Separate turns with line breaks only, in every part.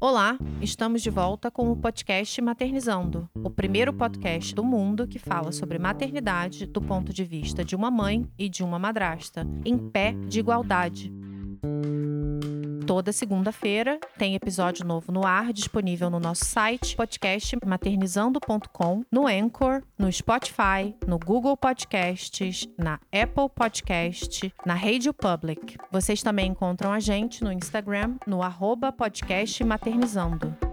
Olá, estamos de volta com o podcast Maternizando, o primeiro podcast do mundo que fala sobre maternidade do ponto de vista de uma mãe e de uma madrasta, em pé de igualdade. Toda segunda-feira tem episódio novo no ar, disponível no nosso site podcastmaternizando.com, no Anchor, no Spotify, no Google Podcasts, na Apple Podcast, na Radio Public. Vocês também encontram a gente no Instagram, no arroba podcastmaternizando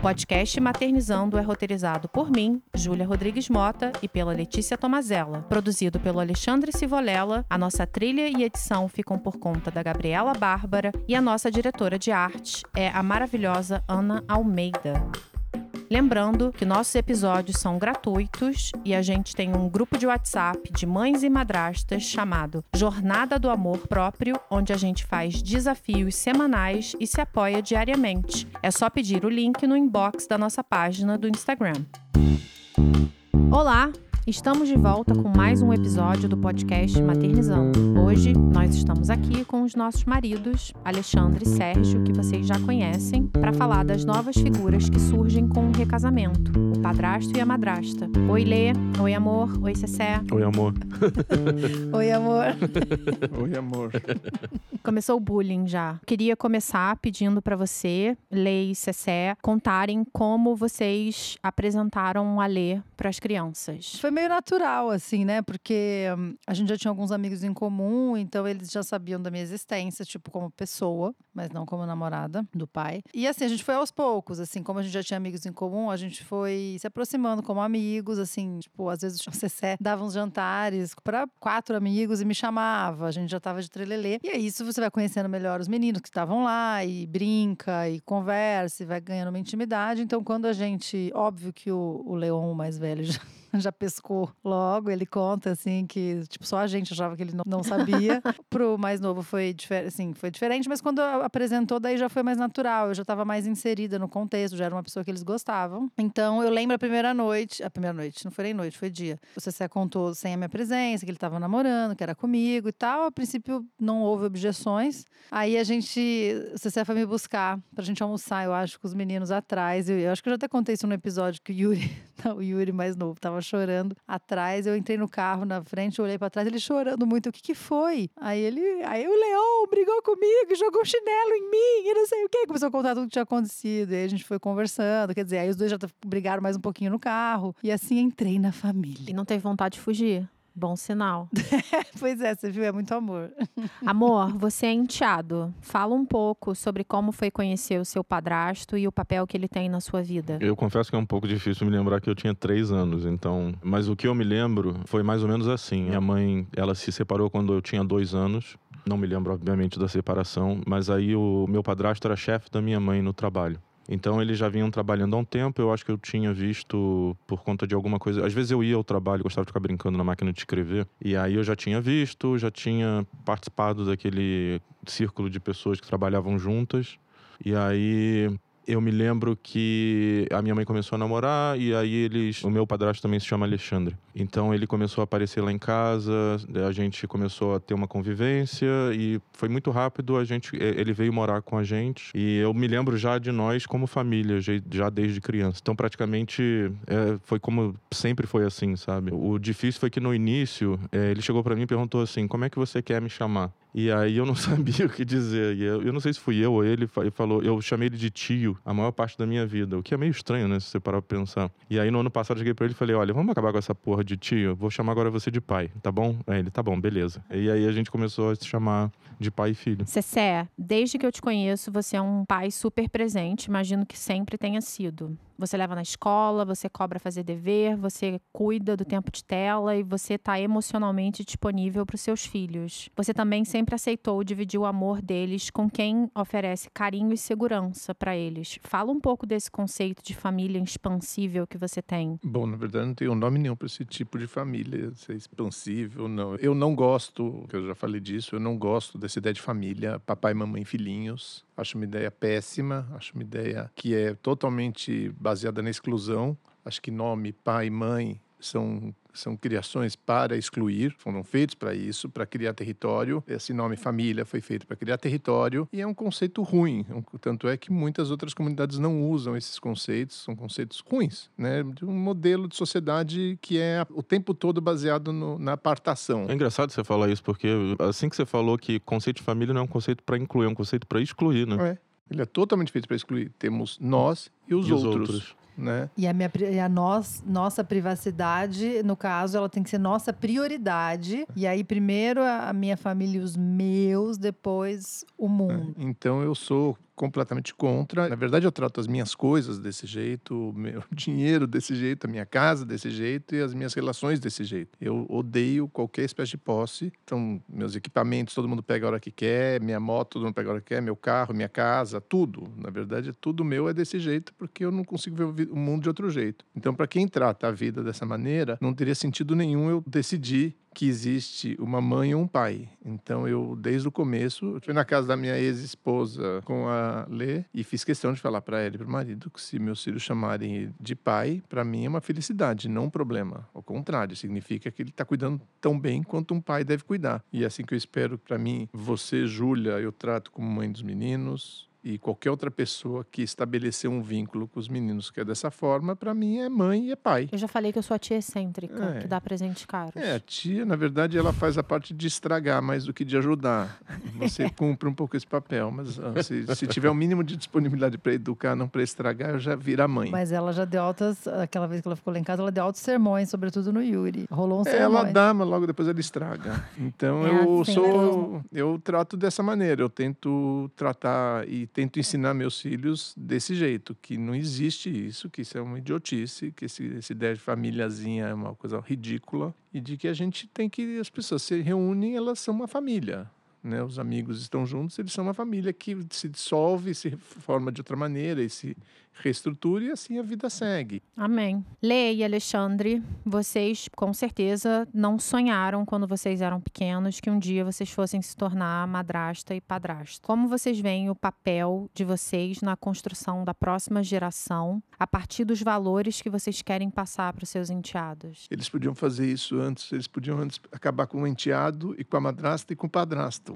podcast Maternizando é roteirizado por mim, Júlia Rodrigues Mota, e pela Letícia Tomazella. Produzido pelo Alexandre Sivolela, a nossa trilha e edição ficam por conta da Gabriela Bárbara e a nossa diretora de arte é a maravilhosa Ana Almeida. Lembrando que nossos episódios são gratuitos e a gente tem um grupo de WhatsApp de mães e madrastas chamado Jornada do Amor Próprio, onde a gente faz desafios semanais e se apoia diariamente. É só pedir o link no inbox da nossa página do Instagram. Olá! Estamos de volta com mais um episódio do podcast Maternizando. Hoje nós estamos aqui com os nossos maridos, Alexandre e Sérgio, que vocês já conhecem, para falar das novas figuras que surgem com o recasamento: o padrasto e a madrasta. Oi, Lê. Oi, amor. Oi, Cessé.
Oi, amor.
Oi, amor.
Oi, amor.
Começou o bullying já. Queria começar pedindo para você, Lê e Cessé, contarem como vocês apresentaram a Lê para as crianças.
Foi meio natural, assim, né? Porque hum, a gente já tinha alguns amigos em comum, então eles já sabiam da minha existência, tipo, como pessoa, mas não como namorada do pai. E assim, a gente foi aos poucos, assim, como a gente já tinha amigos em comum, a gente foi se aproximando como amigos, assim, tipo, às vezes o Cessé dava uns jantares para quatro amigos e me chamava, a gente já tava de trelelê. E é isso, você vai conhecendo melhor os meninos que estavam lá e brinca e conversa e vai ganhando uma intimidade. Então, quando a gente, óbvio que o, o Leon, o mais velho, já já pescou logo. Ele conta assim que tipo só a gente achava que ele não, não sabia. Pro mais novo foi diferente, assim, foi diferente, mas quando apresentou daí já foi mais natural. Eu já estava mais inserida no contexto, já era uma pessoa que eles gostavam. Então eu lembro a primeira noite, a primeira noite, não foi nem noite, foi dia. O Cessé contou sem a minha presença, que ele estava namorando, que era comigo e tal. A princípio não houve objeções. Aí a gente, o Cessé foi me buscar pra gente almoçar, eu acho, com os meninos atrás. Eu, eu acho que eu já até contei isso no episódio que o Yuri, não, o Yuri mais novo, tava chorando atrás. Eu entrei no carro na frente, olhei para trás, ele chorando muito. O que que foi? Aí ele, aí o Leão brigou comigo, jogou um chinelo em mim e não sei o que. Começou a contar tudo que tinha acontecido. E aí a gente foi conversando. Quer dizer, aí os dois já brigaram mais um pouquinho no carro. E assim entrei na família.
E não teve vontade de fugir? Bom sinal.
pois é, você viu, é muito amor.
Amor, você é enteado. Fala um pouco sobre como foi conhecer o seu padrasto e o papel que ele tem na sua vida.
Eu confesso que é um pouco difícil me lembrar que eu tinha três anos, então. Mas o que eu me lembro foi mais ou menos assim. Minha mãe, ela se separou quando eu tinha dois anos. Não me lembro, obviamente, da separação, mas aí o meu padrasto era chefe da minha mãe no trabalho. Então eles já vinham trabalhando há um tempo. Eu acho que eu tinha visto por conta de alguma coisa. Às vezes eu ia ao trabalho, gostava de ficar brincando na máquina de escrever. E aí eu já tinha visto, já tinha participado daquele círculo de pessoas que trabalhavam juntas. E aí eu me lembro que a minha mãe começou a namorar e aí eles. O meu padrasto também se chama Alexandre. Então ele começou a aparecer lá em casa, a gente começou a ter uma convivência e foi muito rápido. A gente, ele veio morar com a gente e eu me lembro já de nós como família, já desde criança. Então praticamente é, foi como sempre foi assim, sabe? O difícil foi que no início é, ele chegou para mim e perguntou assim: como é que você quer me chamar? E aí eu não sabia o que dizer. E eu, eu não sei se fui eu ou ele, ele falou, eu chamei ele de tio a maior parte da minha vida, o que é meio estranho, né, se você parar pra pensar. E aí no ano passado eu cheguei pra ele e falei, olha, vamos acabar com essa porra de tio, vou chamar agora você de pai, tá bom? Aí ele, tá bom, beleza. E aí a gente começou a se chamar de pai e filho.
Cessé, desde que eu te conheço, você é um pai super presente, imagino que sempre tenha sido. Você leva na escola, você cobra fazer dever, você cuida do tempo de tela e você está emocionalmente disponível para os seus filhos. Você também sempre aceitou dividir o amor deles com quem oferece carinho e segurança para eles. Fala um pouco desse conceito de família expansível que você tem.
Bom, na verdade não tenho nome nenhum para esse tipo de família, ser expansível, não. Eu não gosto, eu já falei disso, eu não gosto dessa ideia de família, papai, mamãe, filhinhos. Acho uma ideia péssima, acho uma ideia que é totalmente baseada na exclusão. Acho que nome, pai, mãe são são criações para excluir, foram feitos para isso, para criar território. Esse nome família foi feito para criar território e é um conceito ruim. Tanto é que muitas outras comunidades não usam esses conceitos, são conceitos ruins, né? De um modelo de sociedade que é o tempo todo baseado no, na apartação.
É engraçado você falar isso, porque assim que você falou que conceito de família não é um conceito para incluir, é um conceito para excluir, né?
É. Ele é totalmente feito para excluir. Temos nós e os,
E os
outros. Né?
E a, minha, e a nós, nossa privacidade, no caso, ela tem que ser nossa prioridade. E aí, primeiro a a minha família e os meus, depois o mundo.
Então eu sou completamente contra. Na verdade, eu trato as minhas coisas desse jeito, o meu dinheiro desse jeito, a minha casa desse jeito e as minhas relações desse jeito. Eu odeio qualquer espécie de posse. Então, meus equipamentos, todo mundo pega a hora que quer, minha moto, todo mundo pega a hora que quer, meu carro, minha casa, tudo. Na verdade, tudo meu é desse jeito porque eu não consigo ver o mundo de outro jeito. Então, para quem trata a vida dessa maneira, não teria sentido nenhum eu decidir que existe uma mãe ou um pai. Então eu desde o começo fui na casa da minha ex-esposa com a Lê e fiz questão de falar para ela e para o marido que se meus filhos chamarem de pai, para mim é uma felicidade, não um problema. Ao contrário, significa que ele está cuidando tão bem quanto um pai deve cuidar. E é assim que eu espero para mim, você, Júlia, eu trato como mãe dos meninos. E qualquer outra pessoa que estabeleceu um vínculo com os meninos que é dessa forma, para mim é mãe e é pai.
Eu já falei que eu sou a tia excêntrica,
É.
que dá presente caro.
É, a tia, na verdade, ela faz a parte de estragar mais do que de ajudar. Você cumpre um pouco esse papel, mas ah, se, se tiver o mínimo de disponibilidade para educar, não para estragar, eu já vira mãe.
Mas ela já deu altas, aquela vez que ela ficou lá em casa, ela deu altos sermões, sobretudo no Yuri. Rolou um
É,
sermão.
ela dá, mas logo depois ela estraga. Então
É
eu
assim
sou,
mesmo.
eu trato dessa maneira. Eu tento tratar e tento ensinar meus filhos desse jeito, que não existe isso, que isso é uma idiotice, que esse, essa ideia de famíliazinha é uma coisa ridícula e de que a gente tem que as pessoas se reúnem, elas são uma família. Né? Os amigos estão juntos, eles são uma família que se dissolve, se forma de outra maneira e se reestrutura e assim a vida segue.
Amém. Lê e Alexandre, vocês com certeza não sonharam quando vocês eram pequenos que um dia vocês fossem se tornar madrasta e padrasto. Como vocês veem o papel de vocês na construção da próxima geração a partir dos valores que vocês querem passar para os seus enteados?
Eles podiam fazer isso antes, eles podiam antes acabar com o enteado e com a madrasta e com o padrasto.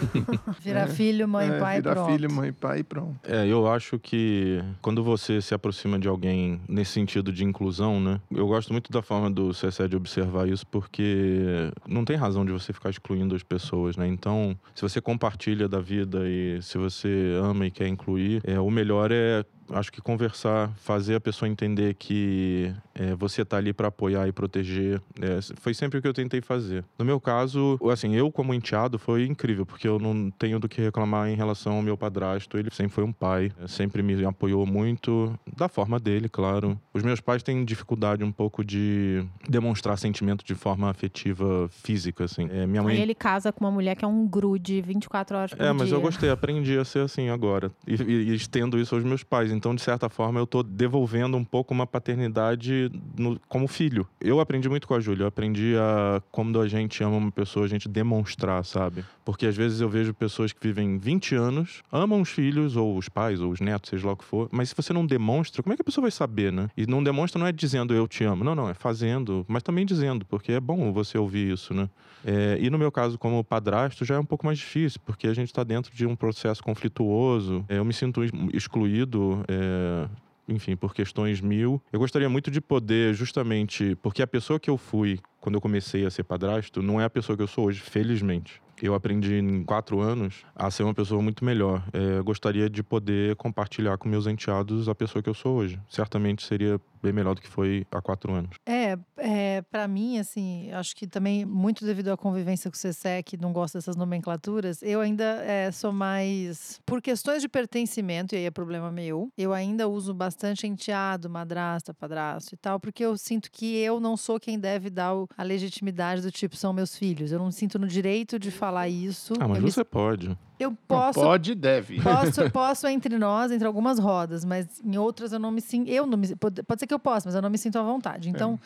Virar
É,
filho, mãe,
É,
pai,
virar
pronto.
filho, mãe, pai e pronto.
É, eu acho que quando você se aproxima de alguém nesse sentido de inclusão, né? Eu gosto muito da forma do CSE de observar isso, porque não tem razão de você ficar excluindo as pessoas, né? Então, se você compartilha da vida e se você ama e quer incluir, é, o melhor é acho que conversar, fazer a pessoa entender que é, você tá ali para apoiar e proteger, é, foi sempre o que eu tentei fazer. No meu caso, assim, eu como enteado foi incrível, porque eu não tenho do que reclamar em relação ao meu padrasto. Ele sempre foi um pai, é, sempre me apoiou muito, da forma dele, claro. Os meus pais têm dificuldade um pouco de demonstrar sentimento de forma afetiva, física, assim. É, minha mãe
Aí ele casa com uma mulher que é um grude 24 horas por
é, mas
dia.
eu gostei, aprendi a ser assim agora. E, e- e estendo isso aos meus pais. Então, de certa forma, eu tô devolvendo um pouco uma paternidade no- como filho. Eu aprendi muito com a Júlia. Eu aprendi a, quando a gente ama uma pessoa, a gente demonstrar, sabe? Porque às vezes eu vejo pessoas que vivem 20 anos, amam os filhos, ou os pais, ou os netos, seja lá o que for. Mas se você não demonstra, como é que a pessoa vai saber, né? E não demonstra não é dizendo eu te amo. Não, não, é fazendo. Mas também dizendo, porque é bom você ouvir isso, né? É, e no meu caso, como padrasto, já é um pouco mais difícil, porque a gente está dentro de um processo conflituoso. É, eu me sinto ex- excluído. É, enfim, por questões mil. Eu gostaria muito de poder, justamente, porque a pessoa que eu fui quando eu comecei a ser padrasto não é a pessoa que eu sou hoje, felizmente. Eu aprendi em quatro anos a ser uma pessoa muito melhor. É, gostaria de poder compartilhar com meus enteados a pessoa que eu sou hoje. Certamente seria bem melhor do que foi há quatro anos.
É, é para mim, assim, acho que também muito devido à convivência com o CSE, que não gosta dessas nomenclaturas, eu ainda é, sou mais. Por questões de pertencimento, e aí é problema meu, eu ainda uso bastante enteado, madrasta, padrasto e tal, porque eu sinto que eu não sou quem deve dar a legitimidade do tipo são meus filhos. Eu não me sinto no direito de falar isso.
Ah, mas
eu, me-
você pode.
Eu
Não
posso.
pode e deve.
Posso, posso entre nós, entre algumas rodas, mas em outras eu não me sinto. Eu não me, pode, pode ser que eu possa, mas eu não me sinto à vontade. Então,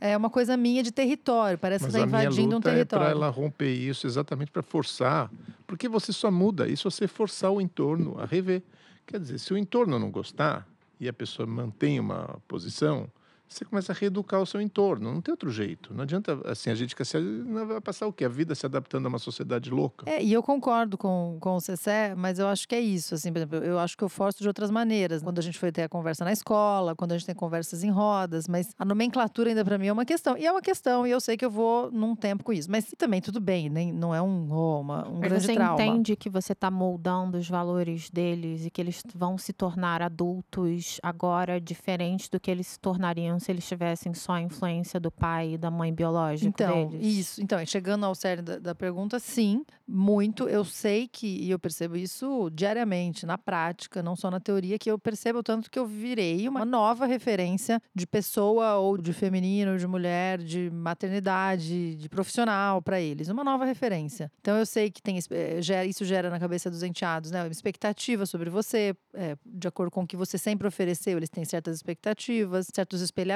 é, uma coisa minha de território. Parece
Mas
que está
minha
invadindo um
é
território.
para ela romper isso exatamente para forçar. Porque você só muda isso se você forçar o entorno a rever. Quer dizer, se o entorno não gostar e a pessoa mantém uma posição, você começa a reeducar o seu entorno. Não tem outro jeito. Não adianta, assim, a gente quer se, não vai passar o quê? A vida se adaptando a uma sociedade louca.
É, e eu concordo com, com o Cessé, mas eu acho que é isso, assim, por exemplo, eu acho que eu forço de outras maneiras. Quando a gente foi ter a conversa na escola, quando a gente tem conversas em rodas, mas a nomenclatura ainda para mim é uma questão. E é uma questão, e eu sei que eu vou num tempo com isso. Mas também tudo bem, nem, não é um, oh, uma, um
Mas
grande
você
trauma.
entende que você está moldando os valores deles e que eles vão se tornar adultos agora diferentes do que eles se tornariam se eles tivessem só a influência do pai e da mãe biológica
Então,
deles?
isso. Então, chegando ao cerne da, da pergunta, sim, muito. Eu sei que, e eu percebo isso diariamente, na prática, não só na teoria, que eu percebo tanto que eu virei uma nova referência de pessoa ou de feminino, de mulher, de maternidade, de profissional para eles. Uma nova referência. Então, eu sei que tem, eh, isso gera na cabeça dos enteados, né? Uma expectativa sobre você, eh, de acordo com o que você sempre ofereceu, eles têm certas expectativas, certos espelhamentos,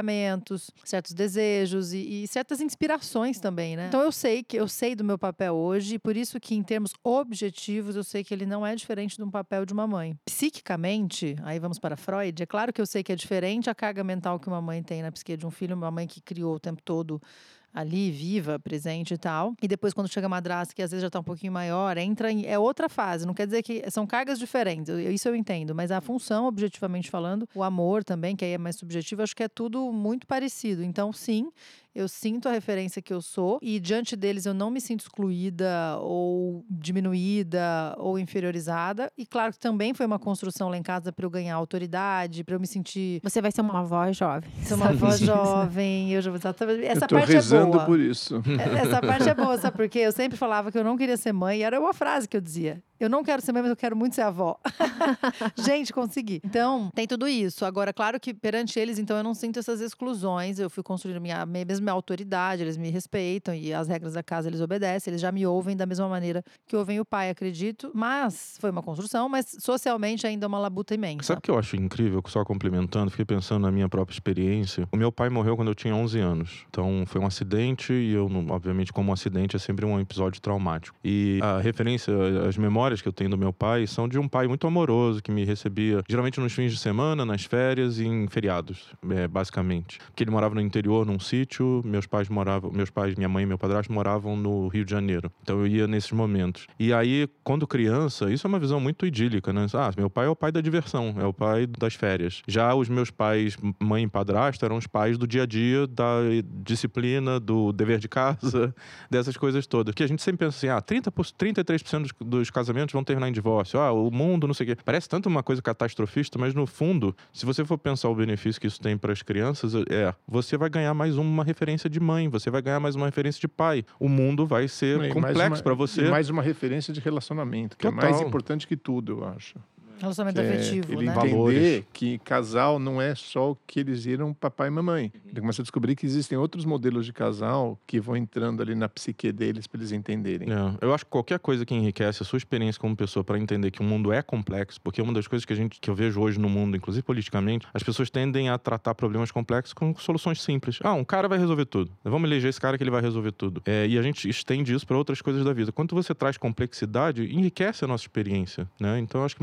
certos desejos e, e certas inspirações também, né? Então eu sei que eu sei do meu papel hoje, e por isso que em termos objetivos eu sei que ele não é diferente de um papel de uma mãe. Psiquicamente, aí vamos para Freud, é claro que eu sei que é diferente a carga mental que uma mãe tem na psique de um filho, uma mãe que criou o tempo todo ali, viva, presente e tal. E depois, quando chega a madrasta, que às vezes já tá um pouquinho maior, entra em. É outra fase. Não quer dizer que. São cargas diferentes. eu- Isso eu entendo. Mas a função, objetivamente falando, o amor também, que aí é mais subjetivo, acho que é tudo muito parecido. Então, sim. Eu sinto a referência que eu sou e diante deles eu não me sinto excluída ou diminuída ou inferiorizada. E claro que também foi uma construção lá em casa para eu ganhar autoridade, para eu me sentir
Você vai ser uma voz jovem.
ser uma voz jovem. Eu já exatamente. Essa
eu tô
parte é
rezando
boa.
por isso.
É- Essa parte é boa, sabe? Porque eu sempre falava que eu não queria ser mãe, e era uma frase que eu dizia. Eu não quero ser mãe, mas eu quero muito ser avó. Gente, consegui. Então, tem tudo isso. Agora, claro que perante eles, então, eu não sinto essas exclusões. Eu fui construindo minha, minha- mesmo minha autoridade, eles me respeitam e as regras da casa eles obedecem, eles já me ouvem da mesma maneira que ouvem o pai, acredito. Mas foi uma construção, mas socialmente ainda é uma labuta imensa.
Sabe o que eu acho incrível, só complementando, fiquei pensando na minha própria experiência. O meu pai morreu quando eu tinha 11 anos. Então foi um acidente e eu, obviamente, como um acidente é sempre um episódio traumático. E a referência, as memórias que eu tenho do meu pai são de um pai muito amoroso que me recebia geralmente nos fins de semana, nas férias e em feriados, é, basicamente. Porque ele morava no interior, num sítio, meus pais moravam, meus pais, minha mãe e meu padrasto moravam no Rio de Janeiro. Então eu ia nesses momentos. E aí, quando criança, isso é uma visão muito idílica, né? Ah, meu pai é o pai da diversão, é o pai das férias. Já os meus pais, mãe e padrasto, eram os pais do dia a dia, da disciplina, do dever de casa, dessas coisas todas. Que a gente sempre pensa assim, ah, 30 por- 33% dos, dos casamentos vão terminar em divórcio. Ah, o mundo, não sei o quê. Parece tanto uma coisa catastrofista, mas no fundo, se você for pensar o benefício que isso tem para as crianças, é, você vai ganhar mais uma referência de mãe, você vai ganhar mais uma referência de pai. O mundo vai ser
E
complexo para você.
mais uma referência de relacionamento, que é mais
Total.
importante que tudo, eu acho.
Relacionamento
Que é
afetivo,
ele
né?
Entender
Valores.
que casal não é só o que eles viram papai e mamãe. Ele começa a descobrir que existem outros modelos de casal que vão entrando ali na psique deles para eles entenderem.
É, eu acho que qualquer coisa que enriquece a sua experiência como pessoa para entender que o mundo é complexo, porque uma das coisas que a gente que eu vejo hoje no mundo, inclusive politicamente, as pessoas tendem a tratar problemas complexos com soluções simples. Ah, um cara vai resolver tudo. Vamos eleger esse cara que ele vai resolver tudo. É, e a gente estende isso para outras coisas da vida. Quando você traz complexidade, enriquece a nossa experiência, né? Então eu acho que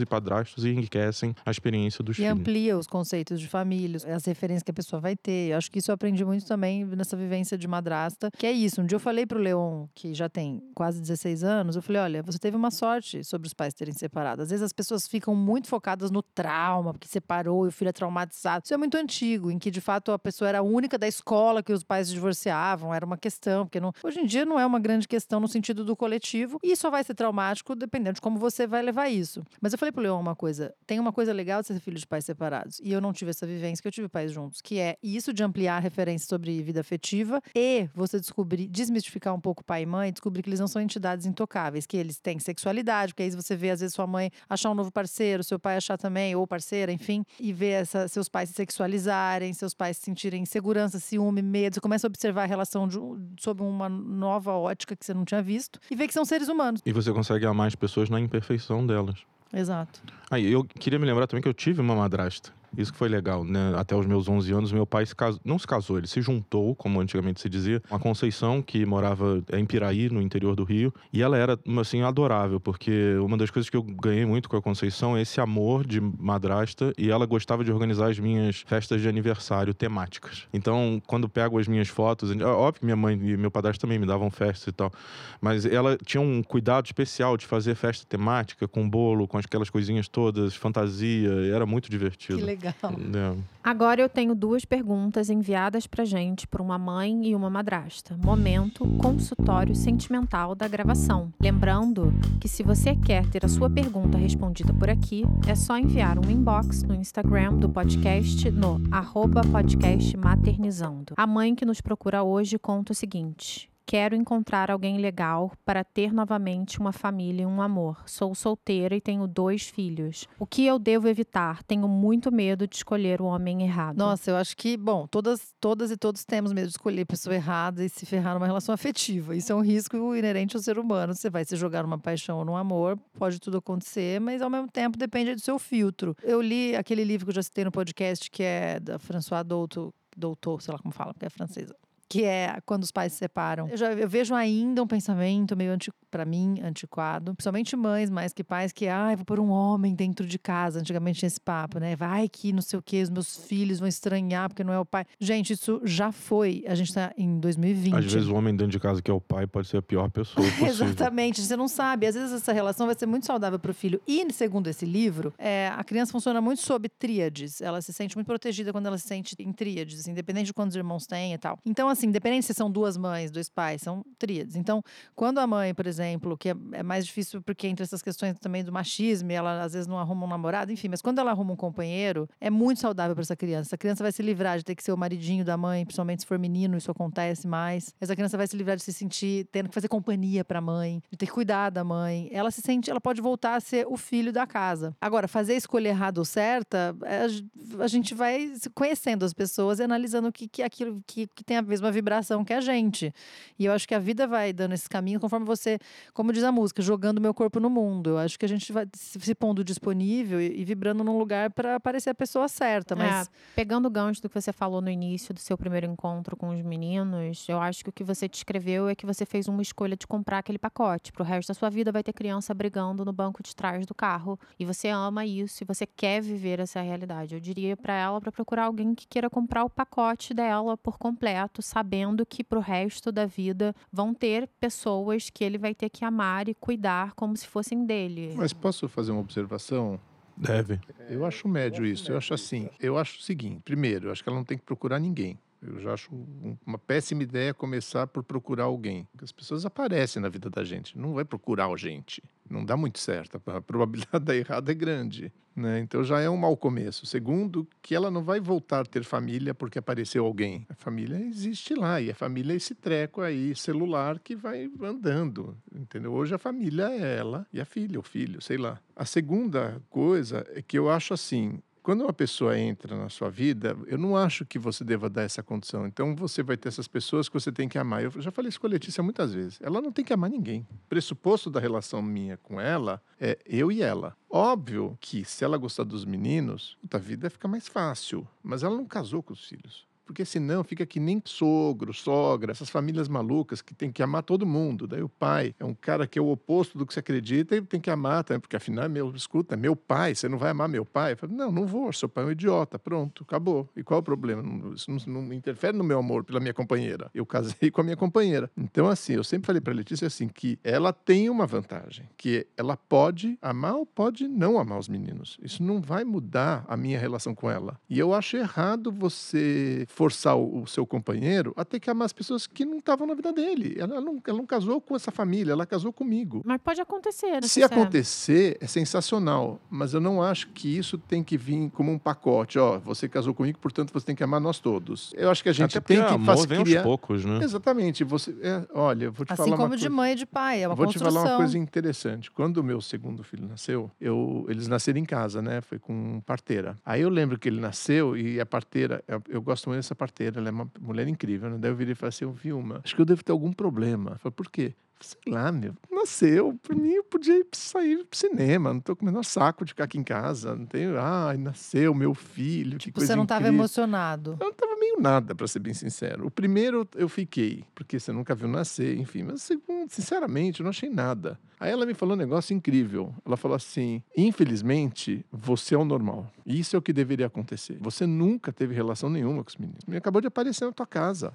e padrastos enriquecem a experiência dos
E
filhos.
amplia os conceitos de família, as referências que a pessoa vai ter. Eu acho que isso eu aprendi muito também nessa vivência de madrasta, que é isso. Um dia eu falei pro Leon, que já tem quase 16 anos, eu falei: olha, você teve uma sorte sobre os pais terem separado. Às vezes as pessoas ficam muito focadas no trauma, porque separou e o filho é traumatizado. Isso é muito antigo, em que de fato a pessoa era a única da escola que os pais se divorciavam, era uma questão, porque não... hoje em dia não é uma grande questão no sentido do coletivo, e só vai ser traumático dependendo de como você vai levar isso. Mas eu falei pro Leon uma coisa: tem uma coisa legal de ser filho de pais separados. E eu não tive essa vivência, que eu tive pais juntos, que é isso de ampliar referência sobre vida afetiva e você descobrir, desmistificar um pouco pai e mãe, descobrir que eles não são entidades intocáveis, que eles têm sexualidade, porque aí você vê, às vezes, sua mãe achar um novo parceiro, seu pai achar também, ou parceira, enfim, e ver essa, seus pais se sexualizarem, seus pais se sentirem insegurança, ciúme, medo. Você começa a observar a relação de, sob uma nova ótica que você não tinha visto e ver que são seres humanos.
E você consegue amar as pessoas na imperfeição delas.
Exato.
Aí, eu queria me lembrar também que eu tive uma madrasta. Isso que foi legal, né? Até os meus 11 anos, meu pai se casou, não se casou, ele se juntou, como antigamente se dizia, com a Conceição, que morava em Piraí, no interior do Rio. E ela era, assim, adorável, porque uma das coisas que eu ganhei muito com a Conceição é esse amor de madrasta e ela gostava de organizar as minhas festas de aniversário temáticas. Então, quando pego as minhas fotos, óbvio que minha mãe e meu padrasto também me davam festas e tal, mas ela tinha um cuidado especial de fazer festa temática, com bolo, com aquelas coisinhas todas, fantasia, era muito divertido.
Que legal.
É.
Agora eu tenho duas perguntas enviadas pra gente por uma mãe e uma madrasta. Momento consultório sentimental da gravação. Lembrando que se você quer ter a sua pergunta respondida por aqui, é só enviar um inbox no Instagram do podcast no arroba podcast maternizando. A mãe que nos procura hoje conta o seguinte. Quero encontrar alguém legal para ter novamente uma família e um amor. Sou solteira e tenho dois filhos. O que eu devo evitar? Tenho muito medo de escolher o homem errado.
Nossa, eu acho que, bom, todas, todas e todos temos medo de escolher a pessoa errada e se ferrar numa relação afetiva. Isso é um risco inerente ao ser humano. Você vai se jogar numa paixão ou num amor, pode tudo acontecer, mas ao mesmo tempo depende do seu filtro. Eu li aquele livro que eu já citei no podcast, que é da François Douto, Doutor, sei lá como fala, porque é francesa que é quando os pais se separam. Eu, já, eu vejo ainda um pensamento meio anti, para mim antiquado, principalmente mães mais que pais que, ai, ah, vou pôr um homem dentro de casa. Antigamente tinha esse papo, né? Vai que não sei o que, os meus filhos vão estranhar porque não é o pai. Gente, isso já foi. A gente tá em 2020.
Às vezes o homem dentro de casa que é o pai pode ser a pior pessoa possível.
Exatamente, você não sabe. Às vezes essa relação vai ser muito saudável para o filho. E segundo esse livro, é, a criança funciona muito sob tríades. Ela se sente muito protegida quando ela se sente em tríades, assim, independente de quantos irmãos tem e tal. Então, assim, independente se são duas mães, dois pais, são tríades. Então, quando a mãe, por exemplo, que é, é mais difícil porque entre essas questões também do machismo, ela às vezes não arruma um namorado, enfim, mas quando ela arruma um companheiro, é muito saudável para essa criança. Essa criança vai se livrar de ter que ser o maridinho da mãe, principalmente se for menino, isso acontece mais. Essa criança vai se livrar de se sentir tendo que fazer companhia para a mãe, de ter que cuidar da mãe. Ela se sente, ela pode voltar a ser o filho da casa. Agora, fazer a escolha errada ou certa, é, a gente vai conhecendo as pessoas e analisando o que, que é aquilo que, que tem a mesma vibração que a gente. E eu acho que a vida vai dando esse caminho conforme você, como diz a música, jogando meu corpo no mundo. Eu acho que a gente vai se pondo disponível e, vibrando num lugar para aparecer a pessoa certa. Mas
é, pegando o gancho do que você falou no início do seu primeiro encontro com os meninos, eu acho que o que você descreveu é que você fez uma escolha de comprar aquele pacote. Pro resto da sua vida vai ter criança brigando no banco de trás do carro. E você ama isso e você quer viver essa realidade. Eu diria para ela para procurar alguém que queira comprar o pacote dela por completo, sabendo sabendo que pro resto da vida vão ter pessoas que ele vai ter que amar e cuidar como se fossem dele.
Mas posso fazer uma observação?
Deve.
Eu acho médio isso. Eu acho assim. Eu acho o seguinte: primeiro, eu acho que ela não tem que procurar ninguém. Eu já acho uma péssima ideia começar por procurar alguém. As pessoas aparecem na vida da gente, não vai procurar a gente. Não dá muito certo, a probabilidade da errada é grande. Né? Então já é um mau começo. Segundo, que ela não vai voltar a ter família porque apareceu alguém. A família existe lá e a família é esse treco aí celular que vai andando, entendeu? Hoje a família é ela e a filha, o filho, sei lá. A segunda coisa é que eu acho assim, quando uma pessoa entra na sua vida, eu não acho que você deva dar essa condição. Então você vai ter essas pessoas que você tem que amar. Eu já falei isso com a Letícia muitas vezes. Ela não tem que amar ninguém. O pressuposto da relação minha com ela é eu e ela. Óbvio que se ela gostar dos meninos, a vida fica mais fácil. Mas ela não casou com os filhos porque senão fica que nem sogro, sogra, essas famílias malucas que tem que amar todo mundo. Daí o pai é um cara que é o oposto do que você acredita e tem que amar também, porque afinal é meu, escuta, meu pai, você não vai amar meu pai? Eu falo, não, não vou, seu pai é um idiota, pronto, acabou. E qual é o problema? Isso não, não interfere no meu amor pela minha companheira. Eu casei com a minha companheira. Então, assim, eu sempre falei para Letícia assim, que ela tem uma vantagem, que ela pode amar ou pode não amar os meninos. Isso não vai mudar a minha relação com ela. E eu acho errado você forçar o, o, seu companheiro a ter que amar as pessoas que não estavam na vida dele. Ela não, ela não casou com essa família, ela casou comigo.
Mas pode acontecer. Né,
Se acontecer, é sensacional. Mas eu não acho que isso tem que vir como um pacote. Ó, você casou comigo, portanto você tem que amar nós todos. Eu acho que a gente
Até
tem que
amor fazer vem aos poucos, né?
Exatamente. Você, é, olha, eu vou te
assim
falar
como
uma
de
coisa...
mãe e de pai, é uma
Vou
construção.
te falar uma coisa interessante. Quando o meu segundo filho nasceu, eu, eles nasceram em casa, né? Foi com parteira. Aí eu lembro que ele nasceu e a parteira, eu, eu gosto muito dessa parteira, ela é uma mulher incrível, né? Daí eu virei e falei assim, eu vi uma, acho que eu devo ter algum problema. Falei, por quê? Sei lá, meu, nasceu. Por mim, eu podia sair pro cinema. Não tô com o menor saco de ficar aqui em casa. Não tenho, ai, nasceu meu filho.
Tipo, você não estava emocionado.
Eu não tava meio nada, para ser bem sincero. O primeiro eu fiquei, porque você nunca viu nascer, enfim. Mas o segundo, sinceramente, eu não achei nada. Aí ela me falou um negócio incrível. Ela falou assim: infelizmente, você é o normal. Isso é o que deveria acontecer. Você nunca teve relação nenhuma com os meninos. Me acabou de aparecer na tua casa.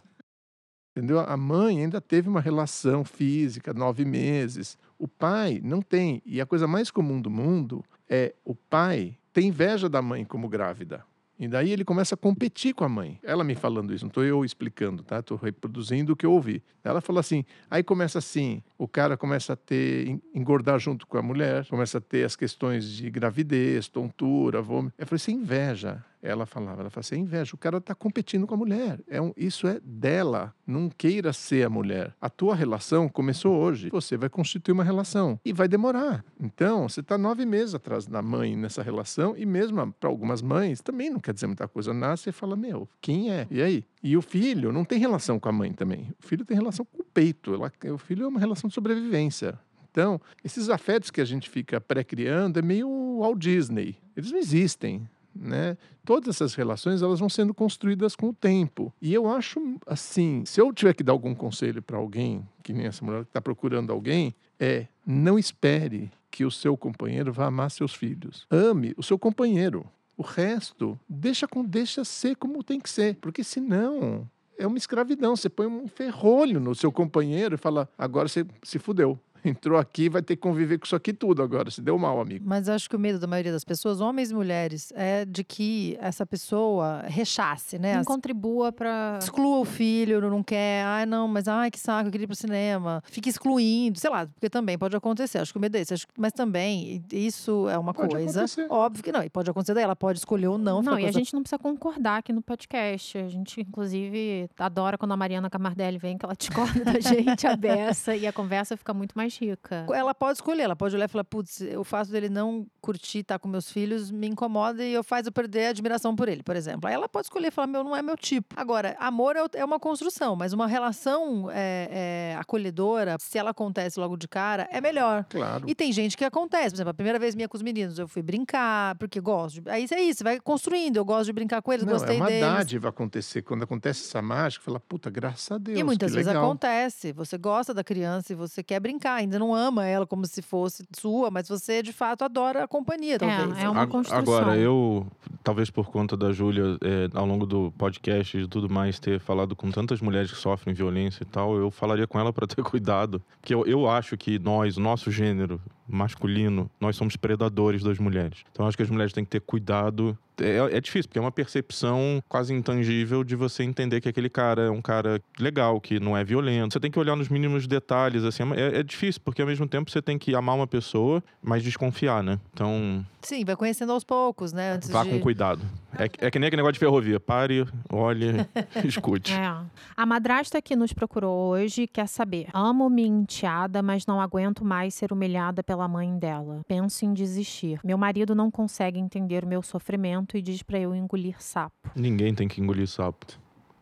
Entendeu? A mãe ainda teve uma relação física, nove meses. O pai não tem. E a coisa mais comum do mundo é o pai ter inveja da mãe como grávida. E daí ele começa a competir com a mãe. Ela me falando isso, não estou eu explicando, tá? Estou reproduzindo o que eu ouvi. Ela falou assim, aí começa assim, o cara começa a ter, engordar junto com a mulher, começa a ter as questões de gravidez, tontura, vômito. Eu falei, isso é inveja. Ela falava, ela falava assim, é inveja, o cara está competindo com a mulher. É um, isso é dela, não queira ser a mulher. A tua relação começou hoje, você vai constituir uma relação e vai demorar. Então, você está nove meses atrás da mãe nessa relação e mesmo para algumas mães também não quer dizer muita coisa. Nasce e fala, meu, quem é? E aí? E o filho não tem relação com a mãe também. O filho tem relação com o peito. Ela, o filho é uma relação de sobrevivência. Então, esses afetos que a gente fica pré-criando é meio Walt Disney. Eles não existem. Né? Todas essas relações elas vão sendo construídas com o tempo. E eu acho assim, se eu tiver que dar algum conselho para alguém, que nem essa mulher que está procurando alguém, é não espere que o seu companheiro vá amar seus filhos. Ame o seu companheiro. O resto, deixa, com, deixa ser como tem que ser. Porque senão é uma escravidão. Você põe um ferrolho no seu companheiro e fala: agora você se fudeu. Entrou aqui, vai ter que conviver com isso aqui tudo agora. Se deu mal, amigo.
Mas eu acho que o medo da maioria das pessoas, homens e mulheres, é de que essa pessoa rechace, né?
Não contribua para
Exclua o filho, não quer. Ai, não, mas ai, que saco, eu queria ir pro cinema. Fica excluindo, sei lá, porque também pode acontecer. Acho que o medo é esse. Acho que- Mas também, isso é uma
Pode
coisa.
acontecer.
Óbvio que não. E pode acontecer daí. Ela pode escolher ou não.
Não, e a
essa-
gente não precisa concordar aqui no podcast. A gente, inclusive, adora quando a Mariana Camardelli vem, que ela discorda da gente a beça e a conversa fica muito mais rica.
Ela pode escolher, ela pode olhar e falar: putz, o fato dele não curtir estar com meus filhos me incomoda e eu faz eu perder a admiração por ele, por exemplo. Aí ela pode escolher e falar: meu, não é meu tipo. Agora, amor é é uma construção, mas uma relação é, é, acolhedora, se ela acontece logo de cara, é melhor.
Claro.
E tem gente que acontece. Por exemplo, a primeira vez minha com os meninos, eu fui brincar, porque gosto. De... Aí é isso, você vai construindo. Eu gosto de brincar com eles,
Não,
gostei
é uma
deles.
dádiva acontecer. Quando acontece essa mágica, fala, puta, graças a Deus.
E muitas
que
vezes
legal.
acontece. Você gosta da criança e você quer brincar, ainda não ama ela como se fosse sua, mas você de fato adora a companhia, talvez.
é uma
Ag-
construção.
Agora, eu, talvez por conta da Júlia, é, ao longo do podcast e tudo mais, ter falado com tantas mulheres que sofrem violência e tal, eu falaria com ela para ter cuidado. Porque eu, eu acho que nós, o nosso gênero masculino, nós somos predadores das mulheres. Então, acho que as mulheres têm que ter cuidado. É, é difícil, porque é uma percepção quase intangível de você entender que aquele cara é um cara legal, que não é violento. Você tem que olhar nos mínimos detalhes, assim. É, é difícil, porque ao mesmo tempo você tem que amar uma pessoa, mas desconfiar, né? Então,
Sim, vai conhecendo aos poucos, né? Antes
Vá
de...
com cuidado. É, que- é que nem aquele negócio de ferrovia. Pare, olhe, escute.
É. A madrasta que nos procurou hoje quer saber: amo minha enteada, mas não aguento mais ser humilhada pela mãe dela. Penso em desistir. Meu marido não consegue entender o meu sofrimento e diz pra eu engolir sapo.
Ninguém tem que engolir sapo.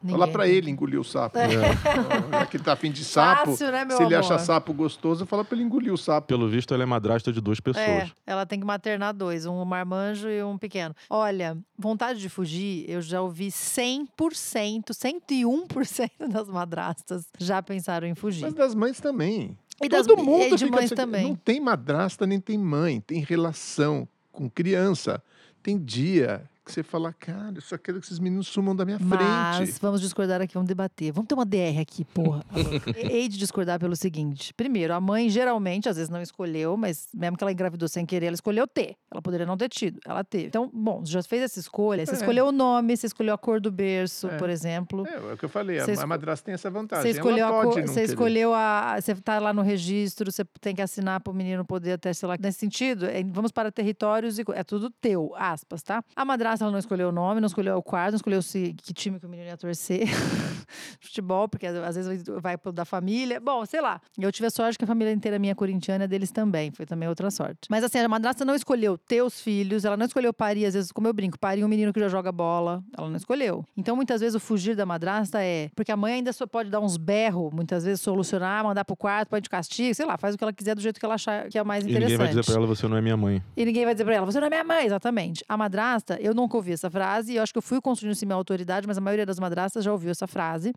Ninguém
Fala pra ele engolir o sapo.
É.
Já que ele tá afim de sapo,
Fácil, né, meu
se ele
amor?
acha sapo gostoso, fala pra ele engolir o sapo.
Pelo visto, ela é madrasta de duas
É,
pessoas.
ela tem que maternar dois, um marmanjo e um pequeno. Olha, vontade de fugir, eu já ouvi 100%, 101% das madrastas já pensaram em fugir.
Mas das mães também.
E das
Todo mundo
e de
fica
mães
desse-
também.
Não tem madrasta nem tem mãe, tem relação com criança. Tem dia que você fala, cara, eu só quero que esses meninos sumam da minha
Mas
frente.
vamos discordar aqui, vamos debater. Vamos ter uma DR aqui, porra. Hei de discordar pelo seguinte: primeiro, a mãe geralmente, às vezes não escolheu, mas mesmo que ela engravidou sem querer, ela escolheu ter. Ela poderia não ter tido, ela teve. Então, bom, você já fez essa escolha. Você
É.
escolheu o nome, você escolheu a cor do berço,
É.
por exemplo.
É, é o que eu falei, a-
Você
a
esco-
madrasta tem essa vantagem.
Você escolheu,
ela
a cor, você escolheu a. Você tá lá no registro, você tem que assinar para o menino poder até, sei lá. Nesse sentido, é, vamos para territórios e. É tudo teu, aspas, tá? A madrasta ela não escolheu o nome, não escolheu o quarto, não escolheu se, que time que o menino ia torcer. Futebol, porque às vezes vai pro da família. Bom, sei lá. Eu tive a sorte que a família inteira minha corintiana deles também. Foi também outra sorte. Mas assim, a madrasta não escolheu ter os filhos, ela não escolheu parir, às vezes, como eu brinco, parir um menino que já joga bola. Ela não escolheu. Então, muitas vezes, o fugir da madrasta é. Porque a mãe ainda só pode dar uns berros, muitas vezes, solucionar, mandar pro quarto, pode de castigo, sei lá, faz o que ela quiser do jeito que ela achar que é o mais
E
interessante.
ninguém vai dizer pra ela, você não é minha mãe.
E ninguém vai dizer pra ela, você não é minha mãe, exatamente. A madrasta, eu nunca ouvi essa frase, e eu acho que eu fui construindo assim minha autoridade, mas a maioria das madrastas já ouviu essa frase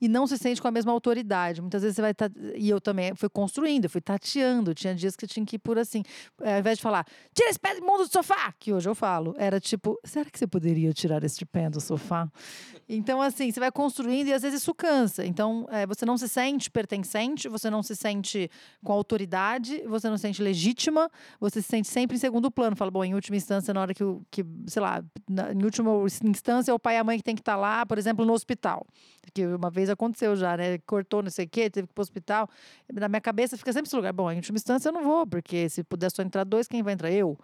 e não se sente com a mesma autoridade. Muitas vezes você vai. ta- E eu também fui construindo, fui tateando. Tinha dias que eu tinha que ir por assim. eh, Ao invés de falar, tira esse pé imundo do sofá, que hoje eu falo, era tipo, será que você poderia tirar este pé do sofá? Então, assim, você vai construindo e às vezes isso cansa. Então, eh, você não se sente pertencente, você não se sente com autoridade, você não se sente legítima, você se sente sempre em segundo plano. Fala, bom, em última instância, na hora que, que sei lá, na, em última instância, é o pai e a mãe que tem que estar lá, por exemplo, no hospital. Que uma vez aconteceu já, né? Cortou, não sei o quê, teve que ir pro hospital. Na minha cabeça fica sempre esse lugar. Bom, em última instância eu não vou, porque se puder só entrar dois, quem vai entrar? Eu.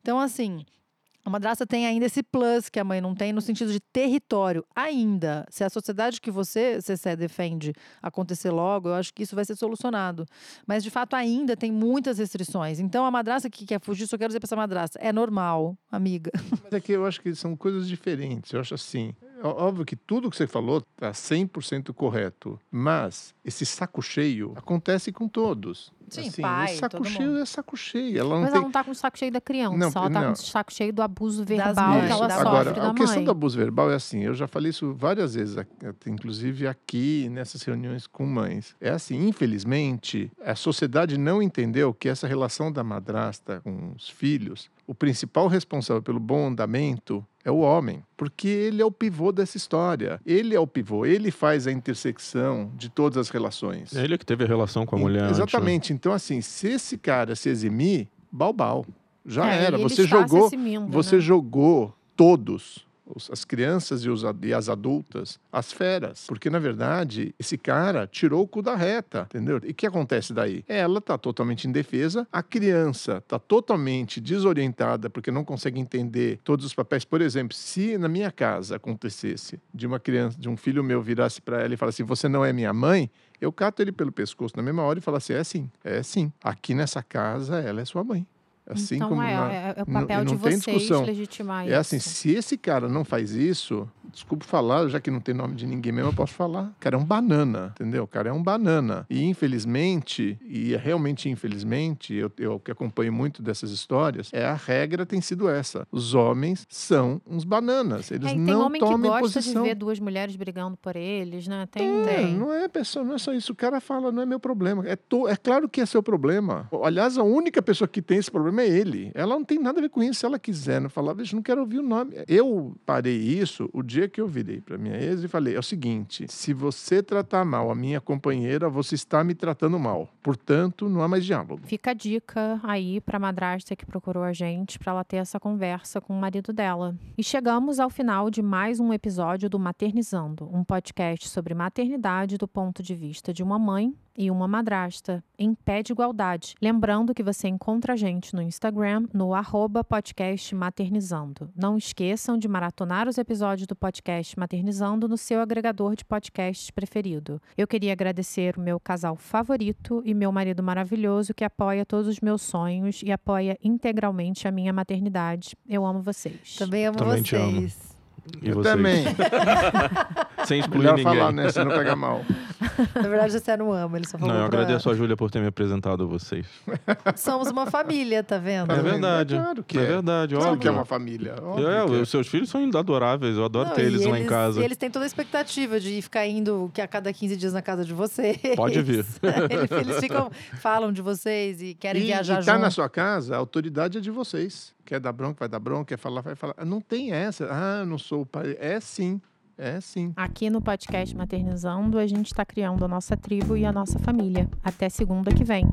Então, assim. A madrasta tem ainda esse plus que a mãe não tem no sentido de território. Ainda. Se a sociedade que você, Cessé, defende acontecer logo, eu acho que isso vai ser solucionado. Mas, de fato, ainda tem muitas restrições. Então, a madrasta que quer fugir, só quero dizer para essa madrasta, é normal, amiga.
Mas é que eu acho que são coisas diferentes. Eu acho assim. Ó- Óbvio que tudo que você falou está 100% correto. Mas esse saco cheio acontece com todos.
Sim,
assim,
pai,
o saco
todo
cheio
mundo.
é saco cheio. Ela não
Mas
tem.
ela não tá com o saco cheio da criança,
Não,
ela tá
não.
com o saco cheio do abuso verbal
mães,
que ela
da-
sofre
Agora,
da
a questão do abuso verbal é assim, eu já falei isso várias vezes, inclusive aqui nessas reuniões com mães. É assim, infelizmente, a sociedade não entendeu que essa relação da madrasta com os filhos, o principal responsável pelo bom andamento é o homem, porque ele é o pivô dessa história. Ele é o pivô, ele faz a intersecção de todas as relações.
É ele que teve a relação com a mulher antes, né?
Exatamente. Então, assim, se esse cara se eximir, balbal. Já
É,
era. Você jogou, você
né?
jogou todos, os- as crianças e, os e as adultas, as feras. Porque, na verdade, esse cara tirou o cu da reta, entendeu? E o que acontece daí? Ela tá totalmente indefesa, a criança tá totalmente desorientada porque não consegue entender todos os papéis. Por exemplo, se na minha casa acontecesse de uma criança, de um filho meu virasse para ela e falasse assim, você não é minha mãe, eu cato ele pelo pescoço na mesma hora e falo assim, é sim, é sim. Aqui nessa casa, ela é sua mãe. Assim
então
como
é,
na-
é, é o
não-
papel
não
de
tem
vocês legitimar
é assim,
isso.
se esse cara não faz isso, desculpa falar, já que não tem nome de ninguém mesmo, eu posso falar. O cara é um banana, entendeu? O cara é um banana. E infelizmente, e é realmente infelizmente, eu, eu que acompanho muito dessas histórias, é a regra tem sido essa. Os homens são uns bananas. Eles
É, tem
não
homem que
tomam
gosta
posição.
de ver duas mulheres brigando por eles, né? Tem,
É,
tem.
não é pessoa, não é só isso. O cara fala, não é meu problema. É, to- é claro que é seu problema. Aliás, a única pessoa que tem esse problema é ele. Ela não tem nada a ver com isso. Se ela quiser não falar, veja, não quero ouvir o nome. Eu parei isso o dia que eu virei para minha ex e falei: é o seguinte, se você tratar mal a minha companheira, você está me tratando mal. Portanto, não há mais diálogo.
Fica a dica aí pra madrasta que procurou a gente pra ela ter essa conversa com o marido dela. E chegamos ao final de mais um episódio do Maternizando, um podcast sobre maternidade do ponto de vista de uma mãe e uma madrasta, em pé de igualdade. Lembrando que você encontra a gente no Instagram, no arroba podcast Maternizando. Não esqueçam de maratonar os episódios do podcast Maternizando no seu agregador de podcasts preferido. Eu queria agradecer o meu casal favorito e meu marido maravilhoso que apoia todos os meus sonhos e apoia integralmente a minha maternidade. Eu amo vocês.
Também amo
Também te amo.
vocês.
E
eu
vocês?
também.
Sem excluir
Melhor
ninguém.
falar, né? Se não pega mal.
Na verdade, você não ama, ele só falou
Não, eu agradeço a Júlia por ter me apresentado a vocês.
Somos uma família, tá vendo?
É verdade.
É claro que
é
é.
verdade,
Claro
óbvio.
que é uma família. óbvio
É,
que é.
os seus filhos são adoráveis, eu adoro
Não,
ter
e
eles lá em casa.
E eles têm toda a expectativa de ficar indo que a cada 15 dias na casa de vocês.
Pode vir.
eles, eles ficam, falam de vocês e querem
e,
viajar
e tá
junto.
na sua casa, a autoridade é de vocês. Quer dar bronca, vai dar bronca, quer falar, vai falar. Não tem essa. Ah, não sou o pai. É sim. É sim.
Aqui no podcast Maternizando, a gente está criando a nossa tribo e a nossa família. Até segunda que vem.